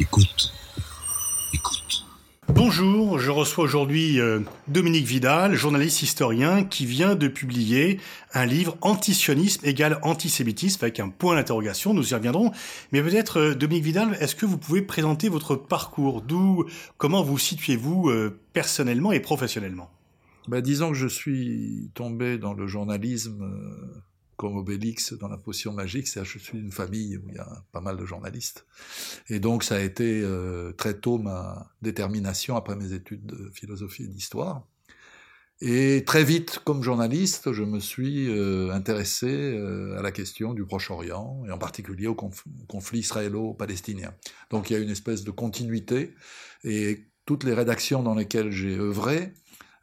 Écoute. Écoute. Bonjour, je reçois aujourd'hui euh, Dominique Vidal, journaliste historien, qui vient de publier un livre Antisionisme égale antisémitisme avec un point d'interrogation, nous y reviendrons. Mais peut-être, euh, Dominique Vidal, est-ce que vous pouvez présenter votre parcours? D'où, comment vous situez-vous euh, personnellement et professionnellement? Ben, Disons que je suis tombé dans le journalisme comme Obélix dans la potion magique, c'est je suis d'une famille où il y a pas mal de journalistes. Et donc ça a été euh, très tôt ma détermination après mes études de philosophie et d'histoire. Et très vite, comme journaliste, je me suis euh, intéressé euh, à la question du Proche-Orient, et en particulier au conflit israélo-palestinien. Donc il y a une espèce de continuité, et toutes les rédactions dans lesquelles j'ai œuvré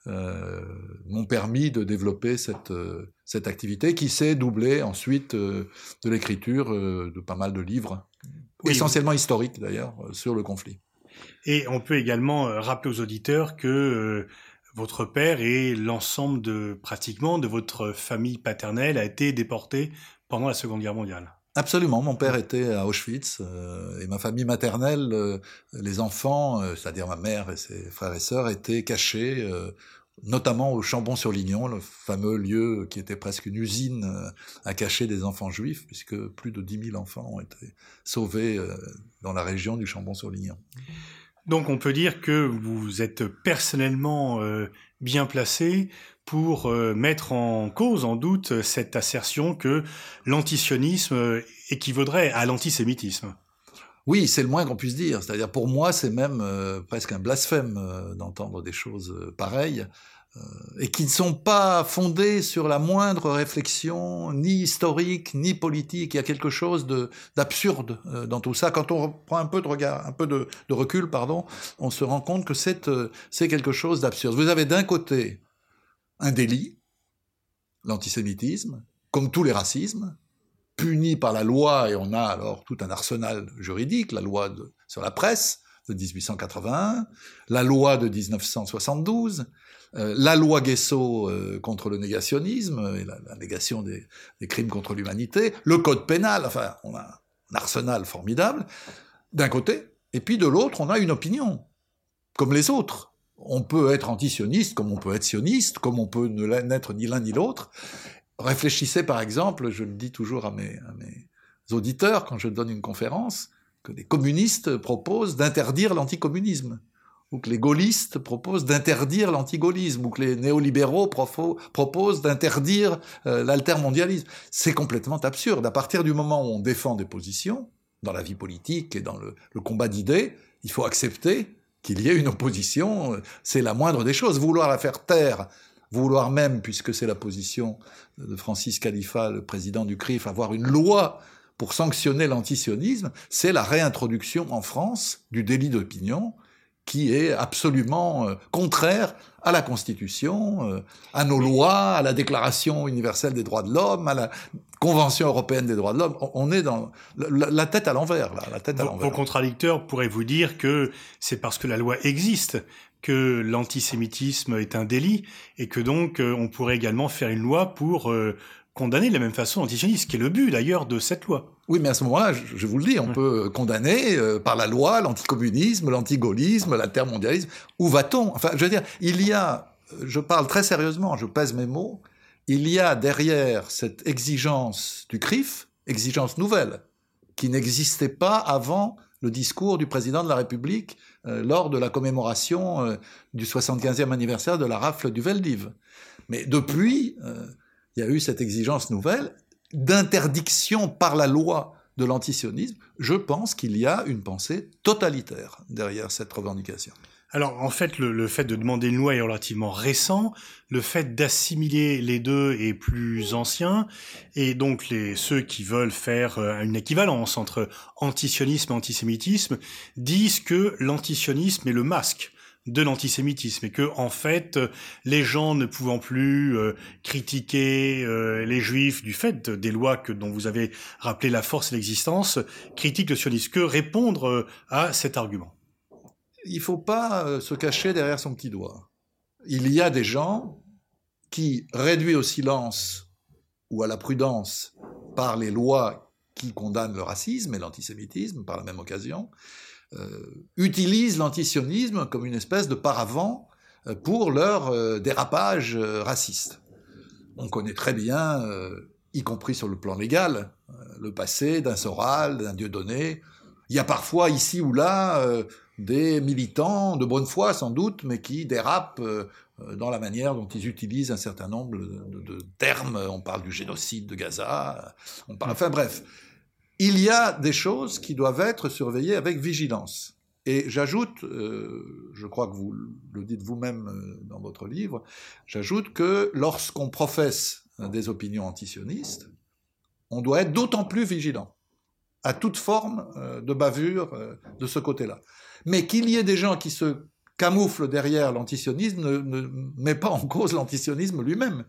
euh, m'ont permis de développer cette, euh, cette activité qui s'est doublée ensuite euh, de l'écriture de pas mal de livres, essentiellement historiques d'ailleurs, sur le conflit. Et on peut également rappeler aux auditeurs que votre père et l'ensemble de pratiquement de votre famille paternelle a été déporté pendant la Seconde Guerre mondiale. Absolument, mon père était à Auschwitz et ma famille maternelle, les enfants, c'est-à-dire ma mère et ses frères et sœurs, étaient cachés notamment au Chambon-sur-Lignon, le fameux lieu qui était presque une usine euh, à cacher des enfants juifs, puisque plus de 10 000 enfants ont été sauvés euh, dans la région du Chambon-sur-Lignon. Donc on peut dire que vous êtes personnellement euh, bien placé pour mettre en cause, en doute, cette assertion que l'antisionisme équivaudrait à l'antisémitisme. Oui, c'est le moins qu'on puisse dire. C'est-à-dire, pour moi, c'est même presque un blasphème d'entendre des choses pareilles. Euh, et qui ne sont pas fondés sur la moindre réflexion, ni historique, ni politique. Il y a quelque chose d'absurde euh, dans tout ça. Quand on prend un peu de regard, un peu de, recul, pardon, on se rend compte que euh, c'est quelque chose d'absurde. Vous avez d'un côté un délit, l'antisémitisme, comme tous les racismes, puni par la loi, et on a alors tout un arsenal juridique, la loi sur la presse de 1881, la loi de 1972, euh, la loi Guesso euh, contre le négationnisme et la, négation des, crimes contre l'humanité, le code pénal, enfin, on a un arsenal formidable, d'un côté, et puis de l'autre, on a une opinion, comme les autres. On peut être antisioniste, comme on peut être sioniste, comme on peut n'être ni l'un ni l'autre. Réfléchissez par exemple, je le dis toujours à mes, à mes auditeurs quand je donne une conférence, que les communistes proposent d'interdire l'anticommunisme ou que les gaullistes proposent d'interdire l'antigaullisme, ou que les néolibéraux proposent d'interdire euh, l'altermondialisme. C'est complètement absurde. À partir du moment où on défend des positions, dans la vie politique et dans le, combat d'idées, il faut accepter qu'il y ait une opposition, c'est la moindre des choses. Vouloir la faire taire, vouloir même, puisque c'est la position de Francis Khalifa, le président du CRIF, avoir une loi pour sanctionner l'antisionisme, c'est la réintroduction en France du délit d'opinion, qui est absolument euh, contraire à la Constitution, euh, à nos lois, à la Déclaration universelle des droits de l'homme, à la Convention européenne des droits de l'homme. On est dans la, tête à l'envers, là, la tête à l'envers. Vos contradicteurs pourraient vous dire que c'est parce que la loi existe que l'antisémitisme est un délit et que donc euh, on pourrait également faire une loi pour condamner de la même façon l'antisionisme, qui est le but d'ailleurs de cette loi. Oui, mais à ce moment-là, je vous le dis, on peut condamner euh, par la loi l'anticommunisme, l'antigaullisme, l'intermondialisme. Où va-t-on? Enfin, je veux dire, il y a, je parle très sérieusement, je pèse mes mots, il y a derrière cette exigence du CRIF, exigence nouvelle, qui n'existait pas avant le discours du président de la République euh, lors de la commémoration euh, du 75e anniversaire de la rafle du Veldiv. Mais depuis, il y a eu cette exigence nouvelle d'interdiction par la loi de l'antisionisme, je pense qu'il y a une pensée totalitaire derrière cette revendication. Alors en fait, le, fait de demander une loi est relativement récent. Le fait d'assimiler les deux est plus ancien. Et donc les, ceux qui veulent faire euh, une équivalence entre antisionisme et antisémitisme disent que l'antisionisme est le masque de l'antisémitisme et que en fait les gens ne pouvant plus euh, critiquer euh, les juifs du fait des lois que dont vous avez rappelé la force et l'existence critiquent le sionisme. Que répondre euh, à cet argument? Il faut pas se cacher derrière son petit doigt. Il y a des gens qui réduits au silence ou à la prudence par les lois qui condamnent le racisme et l'antisémitisme par la même occasion utilisent l'antisionisme comme une espèce de paravent pour leur dérapage raciste. On connaît très bien, y compris sur le plan légal, le passé d'un Soral, d'un Dieudonné. Il y a parfois ici ou là des militants de bonne foi sans doute, mais qui dérapent euh, dans la manière dont ils utilisent un certain nombre de, termes. On parle du génocide de Gaza, on parle, enfin bref. Il y a des choses qui doivent être surveillées avec vigilance. Et j'ajoute, euh, je crois que vous le dites vous-même euh, dans votre livre, j'ajoute que lorsqu'on professe des opinions antisionistes, on doit être d'autant plus vigilant à toute forme de bavure de ce côté-là. Mais qu'il y ait des gens qui se camouflent derrière l'antisionisme ne, met pas en cause l'antisionisme lui-même.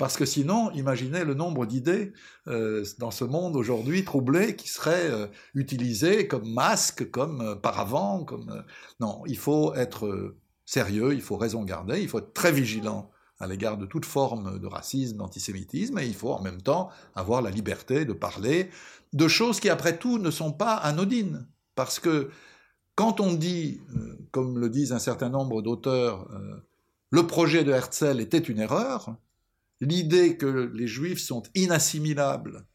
Parce que sinon, imaginez le nombre d'idées euh, dans ce monde aujourd'hui troublé qui seraient euh, utilisées comme masque, comme euh, paravent, comme... non, il faut être sérieux, il faut raison garder, il faut être très vigilant à l'égard de toute forme de racisme, d'antisémitisme, et il faut en même temps avoir la liberté de parler de choses qui, après tout, ne sont pas anodines. Parce que quand on dit, comme le disent un certain nombre d'auteurs, le projet de Herzl était une erreur, l'idée que les juifs sont inassimilables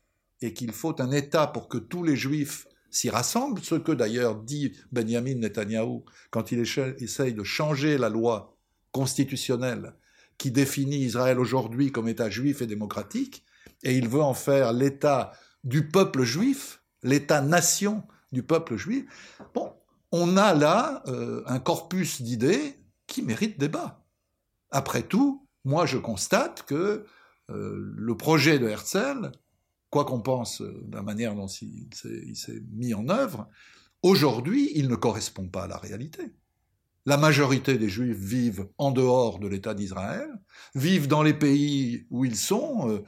et qu'il faut un État pour que tous les juifs s'y rassemblent, ce que d'ailleurs dit Benjamin Netanyahu quand il essaye de changer la loi constitutionnelle qui définit Israël aujourd'hui comme État juif et démocratique, et il veut en faire l'État du peuple juif, l'État-nation du peuple juif. Bon, on a là euh, un corpus d'idées qui mérite débat. Après tout, moi je constate que euh, le projet de Herzl, quoi qu'on pense de la manière dont il s'est mis en œuvre, aujourd'hui il ne correspond pas à la réalité. La majorité des Juifs vivent en dehors de l'État d'Israël, vivent dans les pays où ils sont, euh,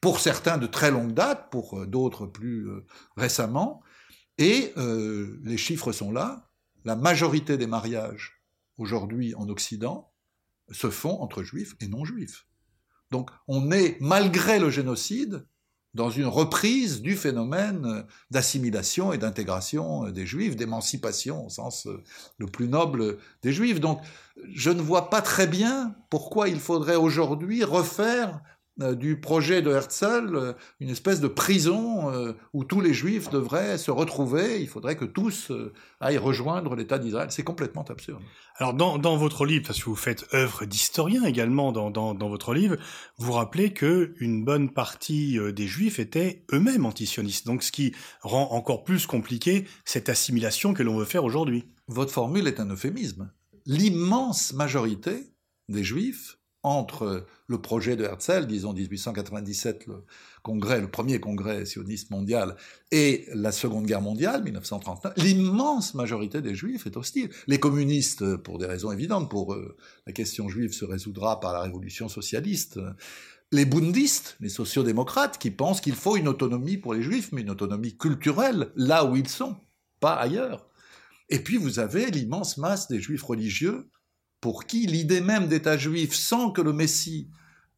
pour certains de très longue date, pour d'autres plus récemment, et euh, les chiffres sont là. La majorité des mariages aujourd'hui en Occident se font entre juifs et non-juifs. Donc on est, malgré le génocide, dans une reprise du phénomène d'assimilation et d'intégration des juifs, d'émancipation au sens euh, le plus noble des juifs. Donc je ne vois pas très bien pourquoi il faudrait aujourd'hui refaire du projet de Herzl, euh, une espèce de prison euh, où tous les juifs devraient se retrouver, il faudrait que tous aillent rejoindre l'État d'Israël. C'est complètement absurde. Alors dans, dans, votre livre, parce que vous faites œuvre d'historien également dans, dans, dans, votre livre, vous rappelez que une bonne partie des juifs étaient eux-mêmes antisionistes, donc ce qui rend encore plus compliqué cette assimilation que l'on veut faire aujourd'hui. Votre formule est un euphémisme. L'immense majorité des juifs entre le projet de Herzl, disons 1897, le congrès, le premier congrès sioniste mondial, et la Seconde Guerre mondiale, 1939, l'immense majorité des Juifs est hostile. Les communistes, pour des raisons évidentes, pour eux, la question juive se résoudra par la révolution socialiste. Les bundistes, les sociodémocrates, qui pensent qu'il faut une autonomie pour les Juifs, mais une autonomie culturelle, là où ils sont, pas ailleurs. Et puis vous avez l'immense masse des Juifs religieux pour qui l'idée même d'État juif sans que le Messie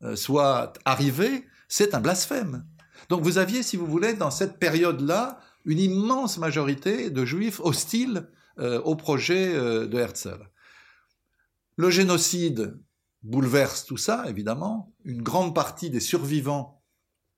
euh, soit arrivé, c'est un blasphème. Donc vous aviez, si vous voulez, dans cette période-là, une immense majorité de juifs hostiles euh, au projet euh, de Herzl. Le génocide bouleverse tout ça, évidemment. Une grande partie des survivants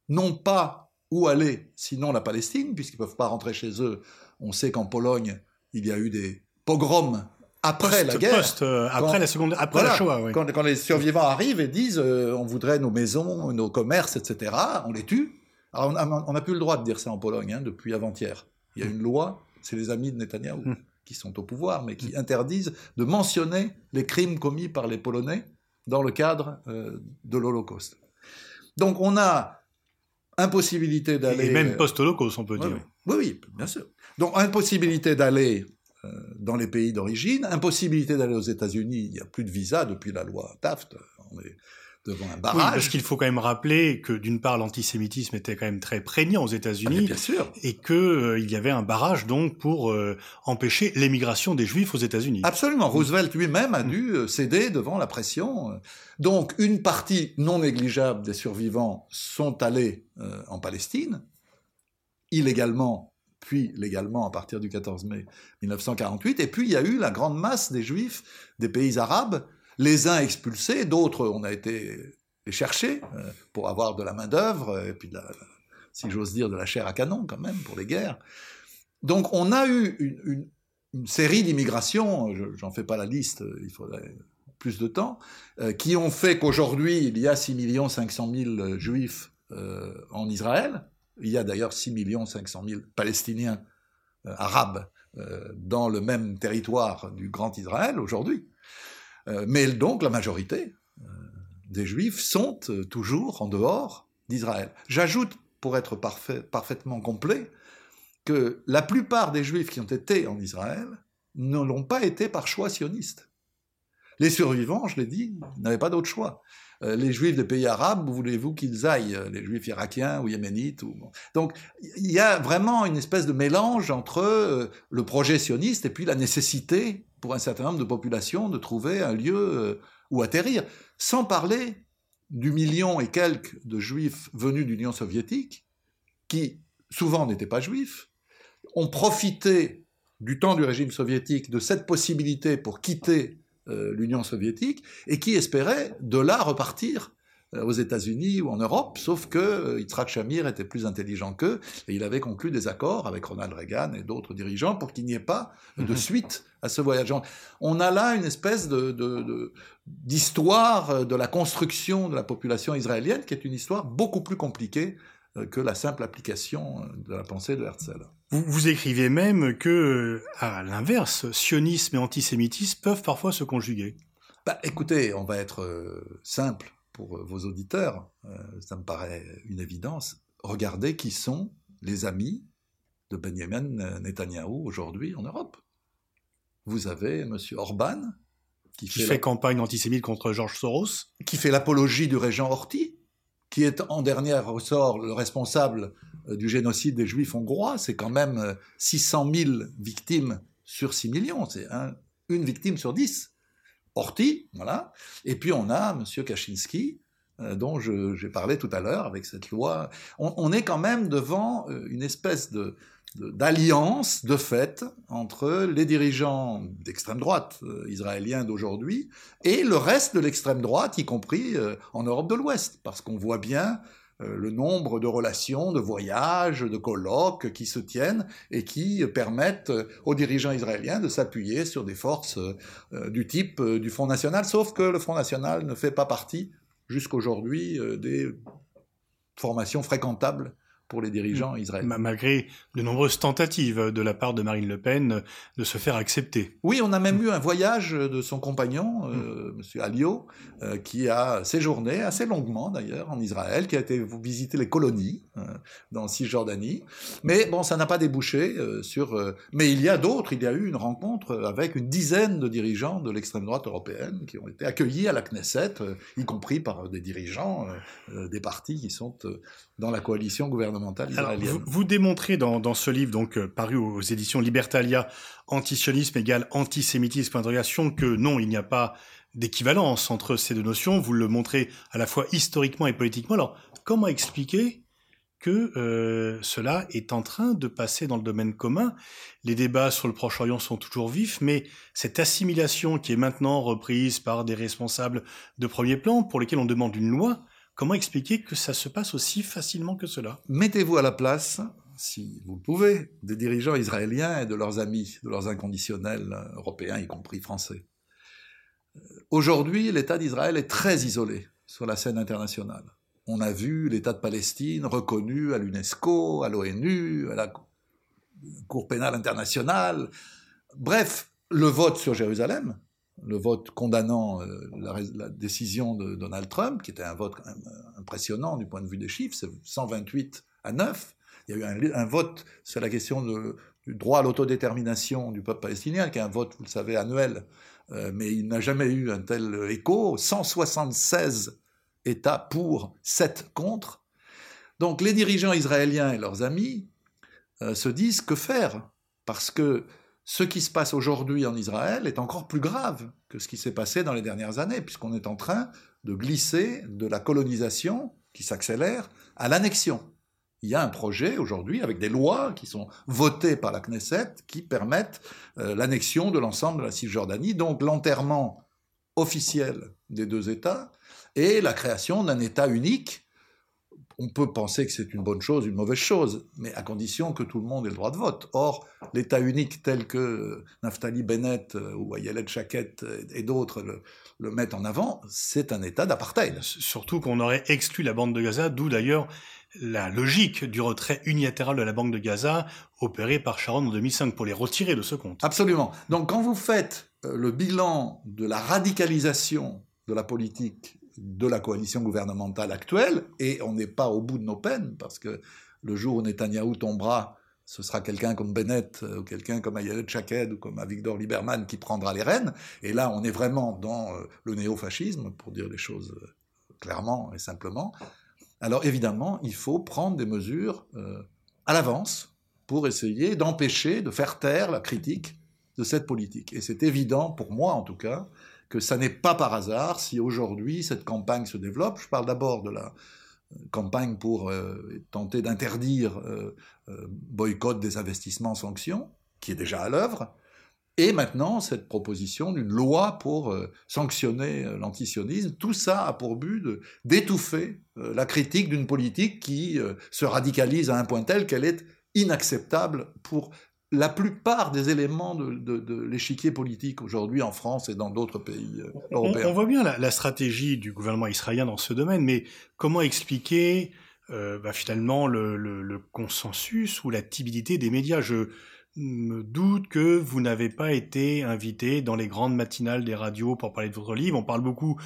n'ont pas où aller, sinon la Palestine, puisqu'ils ne peuvent pas rentrer chez eux. On sait qu'en Pologne, il y a eu des pogroms après la guerre. Euh, après la seconde, après la Shoah, oui. quand, les survivants arrivent et disent euh, on voudrait nos maisons, nos commerces, etc., on les tue. Alors on n'a plus le droit de dire ça en Pologne hein, depuis avant-hier. Il y a une loi, c'est les amis de Netanyahou hmm. qui sont au pouvoir, mais qui interdisent de mentionner les crimes commis par les Polonais dans le cadre euh, de l'Holocauste. Donc on a impossibilité d'aller. Et même post-Holocauste, on peut dire. Oui, oui, bien sûr. Donc impossibilité d'aller dans les pays d'origine, impossibilité d'aller aux États-Unis, il n'y a plus de visa depuis la loi Taft, on est devant un barrage. Oui, parce qu'il faut quand même rappeler que d'une part l'antisémitisme était quand même très prégnant aux États-Unis, ah, bien sûr, et que euh, il y avait un barrage donc pour euh, empêcher l'émigration des Juifs aux États-Unis. Absolument, Roosevelt lui-même a dû céder devant la pression. Donc une partie non négligeable des survivants sont allés en Palestine illégalement puis légalement à partir du 14 mai 1948. Et puis il y a eu la grande masse des juifs des pays arabes, les uns expulsés, d'autres on a été les chercher euh, pour avoir de la main-d'œuvre, et puis, si j'ose dire, de la chair à canon quand même pour les guerres. Donc on a eu une, série d'immigrations, j'en fais pas la liste, il faudrait plus de temps, euh, qui ont fait qu'aujourd'hui il y a 6 500 000 juifs euh, en Israël. Il y a d'ailleurs 6 500 000 Palestiniens arabes dans le même territoire du Grand Israël aujourd'hui. mais donc la majorité, des Juifs sont euh, toujours en dehors d'Israël. J'ajoute, pour être parfaitement complet, que la plupart des Juifs qui ont été en Israël ne l'ont pas été par choix sioniste. Les survivants, je l'ai dit, n'avaient pas d'autre choix. Euh, les Juifs des pays arabes, voulez-vous qu'ils aillent? Les Juifs irakiens ou yéménites ou... Donc, il y a vraiment une espèce de mélange entre euh, le projet sioniste et puis la nécessité pour un certain nombre de populations de trouver un lieu où atterrir. Sans parler du million et quelques de juifs venus de l'Union soviétique, qui souvent n'étaient pas juifs, ont profité du temps du régime soviétique de cette possibilité pour quitter euh, l'Union soviétique et qui espéraient de là repartir euh, aux États-Unis ou en Europe, sauf que euh, Yitzhak Shamir était plus intelligent qu'eux et il avait conclu des accords avec Ronald Reagan et d'autres dirigeants pour qu'il n'y ait pas de mhm. suite à ce voyage. On a là une espèce d'histoire de, de la construction de la population israélienne qui est une histoire beaucoup plus compliquée euh, que la simple application de la pensée de Herzl. Vous, vous écrivez même que, à l'inverse, sionisme et antisémitisme peuvent parfois se conjuguer. Bah, écoutez, on va être simple pour euh, vos auditeurs, euh, ça me paraît une évidence, regardez qui sont les amis de Benjamin Netanyahu aujourd'hui en Europe. Vous avez M. Orban, qui, fait, campagne antisémite contre George Soros. Qui fait l'apologie du régent Horthy, qui est en dernier ressort le responsable euh, du génocide des Juifs hongrois. C'est quand même 600 000 victimes sur 6 millions. C'est une victime sur 10. Horty, voilà. Et puis on a M. Kaczynski, euh, dont j'ai parlé tout à l'heure avec cette loi. On, est quand même devant euh, une espèce de d'alliance de fait entre les dirigeants d'extrême droite euh, israéliens d'aujourd'hui et le reste de l'extrême droite, y compris en Europe de l'Ouest, parce qu'on voit bien euh, le nombre de relations, de voyages, de colloques qui se tiennent et qui permettent aux dirigeants israéliens de s'appuyer sur des forces euh, du type euh, du Front National, sauf que le Front National ne fait pas partie jusqu'aujourd'hui des formations fréquentables pour les dirigeants mm. israéliens. Malgré de nombreuses tentatives de la part de Marine Le Pen de se faire accepter. Oui, on a même eu un voyage de son compagnon, euh, mm. M. Alio, euh, qui a séjourné assez longuement d'ailleurs en Israël, qui a été visiter les colonies euh, dans Cisjordanie. Mais bon, ça n'a pas débouché sur... mais il y a d'autres, il y a eu une rencontre avec une dizaine de dirigeants de l'extrême droite européenne qui ont été accueillis à la Knesset, y compris par des dirigeants des partis qui sont dans la coalition gouvernementale israélienne. vous, démontrez dans, ce livre, donc euh, paru aux éditions Libertalia, antisionisme égale antisémitisme, que non, il n'y a pas d'équivalence entre ces deux notions. Vous le montrez à la fois historiquement et politiquement. Alors, comment expliquer que euh, cela est en train de passer dans le domaine commun? Les débats sur le Proche-Orient sont toujours vifs, mais cette assimilation qui est maintenant reprise par des responsables de premier plan, pour lesquels on demande une loi, Comment expliquer que ça se passe aussi facilement que cela? Mettez-vous à la place, si vous le pouvez, des dirigeants israéliens et de leurs amis, de leurs inconditionnels européens, y compris français. Aujourd'hui, l'État d'Israël est très isolé sur la scène internationale. On a vu l'État de Palestine reconnu à l'UNESCO, à l'ONU, à la Cour pénale internationale. Bref, le vote sur Jérusalem, le vote condamnant euh, la, décision de Donald Trump, qui était un vote euh, impressionnant du point de vue des chiffres, c'est 128 à 9. Il y a eu un, vote sur la question du droit à l'autodétermination du peuple palestinien, qui est un vote, vous le savez, annuel, euh, mais il n'a jamais eu un tel écho. 176 États pour, 7 contre. Donc les dirigeants israéliens et leurs amis se disent que faire, parce que ce qui se passe aujourd'hui en Israël est encore plus grave que ce qui s'est passé dans les dernières années, puisqu'on est en train de glisser de la colonisation, qui s'accélère, à l'annexion. Il y a un projet aujourd'hui avec des lois qui sont votées par la Knesset qui permettent euh, l'annexion de l'ensemble de la Cisjordanie, donc l'enterrement officiel des deux États et la création d'un État unique on peut penser que c'est une bonne chose, une mauvaise chose, mais à condition que tout le monde ait le droit de vote. Or, l'État unique tel que Naftali Bennett euh, ou Ayelet Chaket et d'autres le, mettent en avant, c'est un État d'apartheid. Surtout qu'on aurait exclu la bande de Gaza, d'où d'ailleurs la logique du retrait unilatéral de la bande de Gaza opéré par Sharon en 2005 pour les retirer de ce compte. Absolument. Donc quand vous faites euh, le bilan de la radicalisation de la politique de la coalition gouvernementale actuelle, et on n'est pas au bout de nos peines, parce que le jour où Netanyahou tombera, ce sera quelqu'un comme Bennett, euh, ou quelqu'un comme Ayelet Chaked, ou comme Avigdor Lieberman qui prendra les rênes, et là on est vraiment dans euh, le néofascisme, pour dire les choses euh, clairement et simplement. Alors évidemment, il faut prendre des mesures à l'avance pour essayer d'empêcher, de faire taire la critique de cette politique. Et c'est évident, pour moi en tout cas, que ça n'est pas par hasard si aujourd'hui cette campagne se développe. Je parle d'abord de la euh, campagne pour euh, tenter d'interdire euh, boycott des investissements sanctions, qui est déjà à l'œuvre, et maintenant cette proposition d'une loi pour sanctionner l'antisionisme. Tout ça a pour but d'étouffer la critique d'une politique qui se radicalise à un point tel qu'elle est inacceptable pour la plupart des éléments de, l'échiquier politique aujourd'hui en France et dans d'autres pays euh, européens. On, voit bien la, stratégie du gouvernement israélien dans ce domaine, mais comment expliquer euh, bah, finalement le, consensus ou la timidité des médias? Je me doute que vous n'avez pas été invité dans les grandes matinales des radios pour parler de votre livre. On parle beaucoup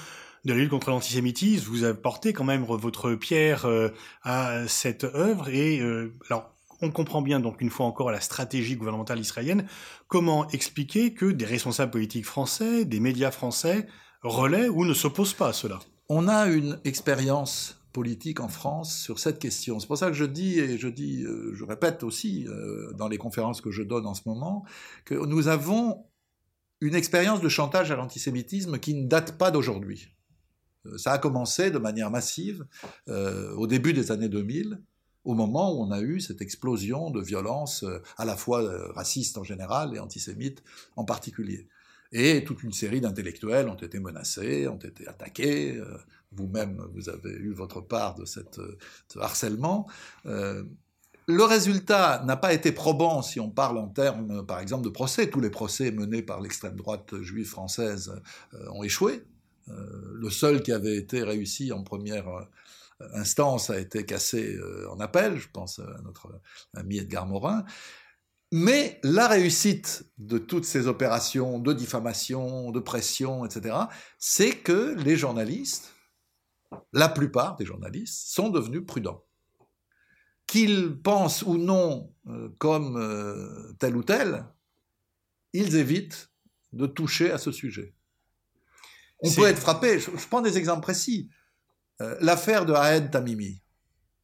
de la lutte contre l'antisémitisme. Vous apportez quand même votre pierre euh, à cette œuvre. Et alors, on comprend bien donc une fois encore la stratégie gouvernementale israélienne. Comment expliquer que des responsables politiques français, des médias français relaient ou ne s'opposent pas à cela? On a une expérience politique en France sur cette question. C'est pour ça que je dis, et je dis, euh, je répète aussi euh, dans les conférences que je donne en ce moment, que nous avons une expérience de chantage à l'antisémitisme qui ne date pas d'aujourd'hui. Euh, ça a commencé de manière massive au début des années 2000 au moment où on a eu cette explosion de violence euh, à la fois euh, raciste en général et antisémite en particulier. Et toute une série d'intellectuels ont été menacés, ont été attaqués. Euh, vous-même, vous avez eu votre part de cette, ce harcèlement. Le résultat n'a pas été probant si on parle en termes, par exemple, de procès. Tous les procès menés par l'extrême droite juive française ont échoué. Le seul qui avait été réussi en première instance a été cassée euh, en appel, je pense à notre ami Edgar Morin. Mais la réussite de toutes ces opérations de diffamation, de pression, etc., c'est que les journalistes, la plupart des journalistes, sont devenus prudents. Qu'ils pensent ou non euh, comme euh, tel ou tel, ils évitent de toucher à ce sujet. On peut être frappé, je, prends des exemples précis. Euh, l'affaire de Haed Tamimi.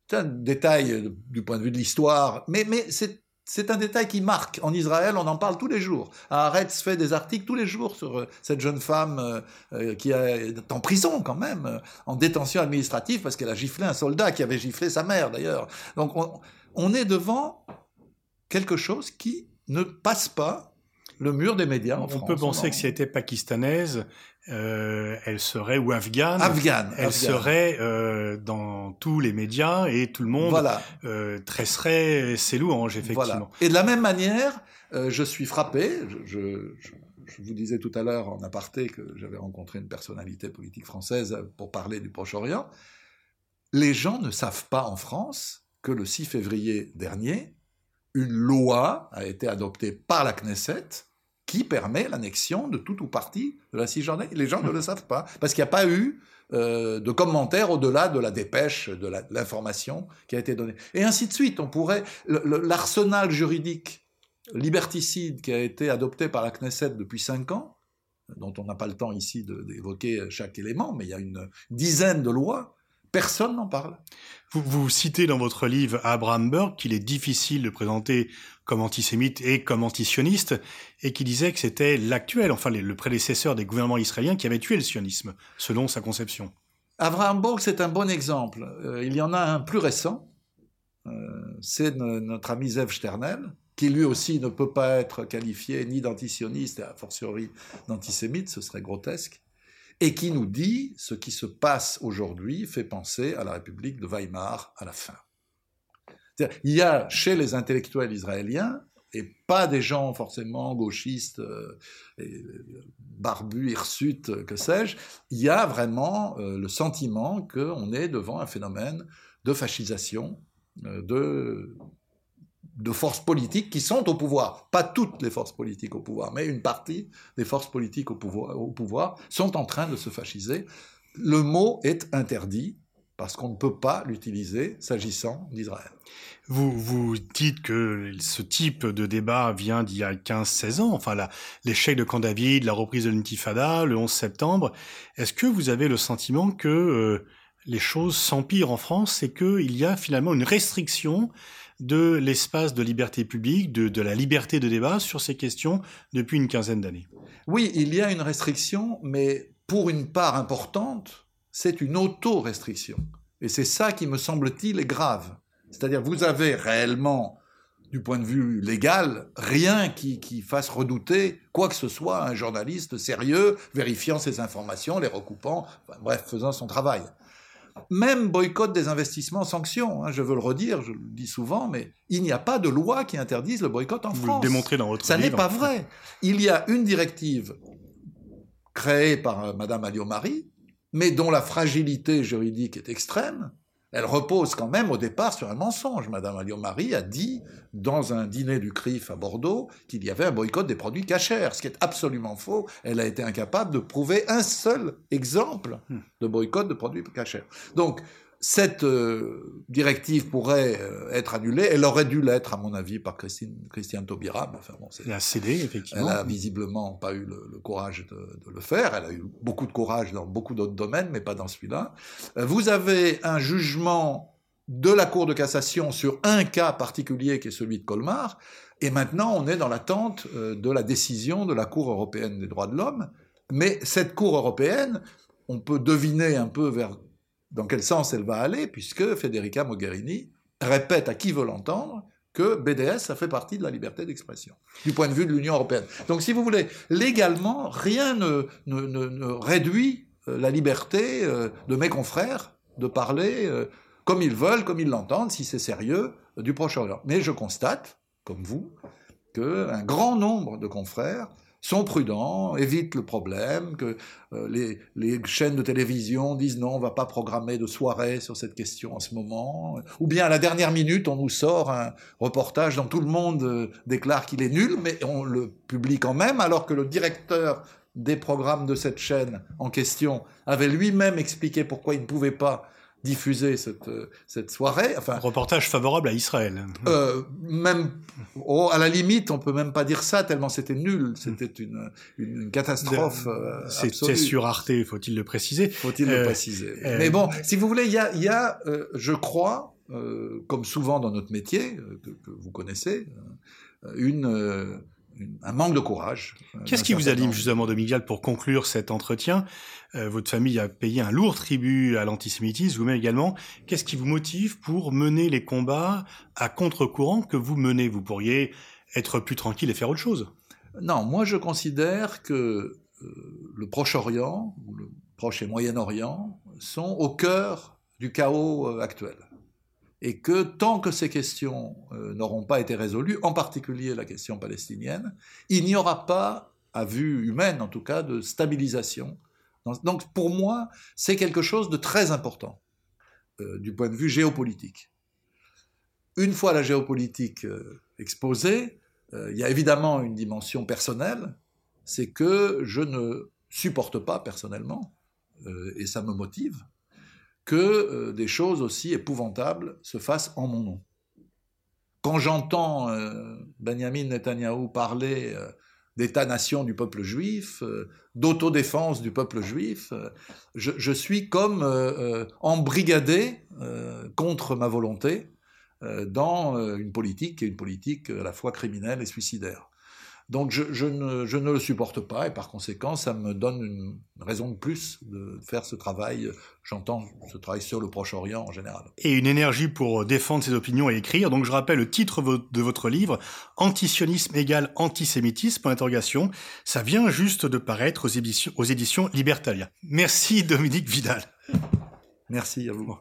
C'est un détail euh, du point de vue de l'histoire, mais, mais c'est un détail qui marque. En Israël, on en parle tous les jours. Haaretz fait des articles tous les jours sur euh, cette jeune femme qui est en prison quand même, en détention administrative parce qu'elle a giflé un soldat qui avait giflé sa mère d'ailleurs. Donc on, est devant quelque chose qui ne passe pas le mur des médias en On peut penser que si elle était pakistanaise, euh, elle serait ou afghane, afghane elle serait euh, dans tous les médias et tout le monde voilà. euh, tresserait ses louanges effectivement. Voilà. Et de la même manière, je suis frappé. Je, je, je, vous disais tout à l'heure en aparté que j'avais rencontré une personnalité politique française pour parler du Proche-Orient. Les gens ne savent pas en France que le 6 février dernier, une loi a été adoptée par la Knesset qui permet l'annexion de tout ou partie de la Cisjordanie. Les gens ne le savent pas, parce qu'il n'y a pas eu euh, de commentaires au-delà de la dépêche, de l'information qui a été donnée. Et ainsi de suite. On pourrait. L'arsenal juridique liberticide qui a été adopté par la Knesset depuis cinq ans, dont on n'a pas le temps ici d'évoquer chaque élément, mais il y a une dizaine de lois Personne n'en parle. Vous, vous, citez dans votre livre Abraham Burke qu'il est difficile de présenter comme antisémite et comme antisioniste, et qui disait que c'était l'actuel, enfin le prédécesseur des gouvernements israéliens qui avait tué le sionisme, selon sa conception. Abraham Burke, c'est un bon exemple. Euh, il y en a un plus récent, euh, c'est notre ami Zev Sternel, qui lui aussi ne peut pas être qualifié ni d'antisioniste a fortiori d'antisémite, ce serait grotesque, et qui nous dit ce qui se passe aujourd'hui fait penser à la République de Weimar à la fin. Il y a chez les intellectuels israéliens, et pas des gens forcément gauchistes, euh, barbus, hirsutes, que sais-je, il y a vraiment euh, le sentiment qu'on est devant un phénomène de fascisation, euh, de forces politiques qui sont au pouvoir. Pas toutes les forces politiques au pouvoir, mais une partie des forces politiques au pouvoir sont en train de se fasciser. Le mot est interdit parce qu'on ne peut pas l'utiliser s'agissant d'Israël. Vous, vous dites que ce type de débat vient d'il y a 15-16 ans, enfin l'échec de Camp David, la reprise de l'intifada, le 11 septembre. Est-ce que vous avez le sentiment que euh, les choses s'empirent en France et qu'il y a finalement une restriction de l'espace de liberté publique, de, la liberté de débat sur ces questions depuis une quinzaine d'années? Oui, il y a une restriction, mais pour une part importante, c'est une auto-restriction. Et c'est ça qui me semble-t-il est grave. C'est-à-dire, vous avez réellement, du point de vue légal, rien qui, qui, fasse redouter quoi que ce soit à un journaliste sérieux, vérifiant ses informations, les recoupant, bref, faisant son travail. Même boycott des investissements, sanctions. Hein, je veux le redire, je le dis souvent, mais il n'y a pas de loi qui interdise le boycott en Vous France. Le démontrez dans votre Ça n'est pas vrai. Il y a une directive créée par euh, Madame Alliot-Marie, mais dont la fragilité juridique est extrême, elle repose quand même au départ sur un mensonge. Madame Alliot-Marie a dit dans un dîner du CRIF à Bordeaux qu'il y avait un boycott des produits cachers, ce qui est absolument faux. Elle a été incapable de prouver un seul exemple hmm. de boycott de produits cachers. Donc, cette euh, directive pourrait euh, être annulée. Elle aurait dû l'être, à mon avis, par Christine, Christiane Taubira. Enfin, bon, elle a cédé, effectivement. Elle a visiblement pas eu le, courage de, de, le faire. Elle a eu beaucoup de courage dans beaucoup d'autres domaines, mais pas dans celui-là. Euh, vous avez un jugement de la Cour de cassation sur un cas particulier qui est celui de Colmar. Et maintenant, on est dans l'attente de la décision de la Cour européenne des droits de l'homme. Mais cette Cour européenne, on peut deviner un peu vers dans quel sens elle va aller, puisque Federica Mogherini répète à qui veut l'entendre que BDS, ça fait partie de la liberté d'expression, du point de vue de l'Union européenne. Donc, si vous voulez, légalement, rien ne, réduit euh, la liberté euh, de mes confrères de parler euh, comme ils veulent, comme ils l'entendent, si c'est sérieux, du Proche-Orient. Mais je constate, comme vous, qu'un grand nombre de confrères sont prudents, évitent le problème, que euh, les, chaînes de télévision disent non, on va pas programmer de soirée sur cette question en ce moment, ou bien à la dernière minute, on nous sort un reportage dont tout le monde euh, déclare qu'il est nul, mais on le publie quand même, alors que le directeur des programmes de cette chaîne en question avait lui-même expliqué pourquoi il ne pouvait pas diffuser cette, euh, cette soirée. Enfin, reportage favorable à Israël. Euh, même, oh, à la limite, on peut même pas dire ça tellement c'était nul. C'était une, une, catastrophe. Euh, c'est sur Arte, faut-il le préciser. Faut-il le préciser. Mais bon, si vous voulez, il y a, y a je crois, comme souvent dans notre métier que, que vous connaissez, une un manque de courage. Qu'est-ce qui vous anime justement, de Miguel, pour conclure cet entretien? Euh, Votre famille a payé un lourd tribut à l'antisémitisme, vous-même également. Qu'est-ce qui vous motive pour mener les combats à contre-courant que vous menez? Vous pourriez être plus tranquille et faire autre chose. Non, moi je considère que euh, le Proche-Orient, ou le Proche et Moyen-Orient, sont au cœur du chaos euh, actuel et que tant que ces questions euh, n'auront pas été résolues, en particulier la question palestinienne, il n'y aura pas, à vue humaine en tout cas, de stabilisation. Donc pour moi, c'est quelque chose de très important euh, du point de vue géopolitique. Une fois la géopolitique euh, exposée, il y a évidemment une dimension personnelle, c'est que je ne supporte pas personnellement, et ça me motive, que euh, des choses aussi épouvantables se fassent en mon nom. Quand j'entends euh, Benjamin Netanyahu parler euh, d'État-nation du peuple juif, d'autodéfense du peuple juif, je, je, suis comme embrigadé contre ma volonté dans une politique qui est une politique à la fois criminelle et suicidaire. Donc je, je, ne, je, ne, le supporte pas et par conséquent, ça me donne une raison de plus de faire ce travail. J'entends ce travail sur le Proche-Orient en général. Et une énergie pour défendre ses opinions et écrire. Donc je rappelle le titre de votre livre, Antisionisme égale antisémitisme, interrogation. Ça vient juste de paraître aux éditions, aux éditions Libertalia. Merci Dominique Vidal. Merci à vous.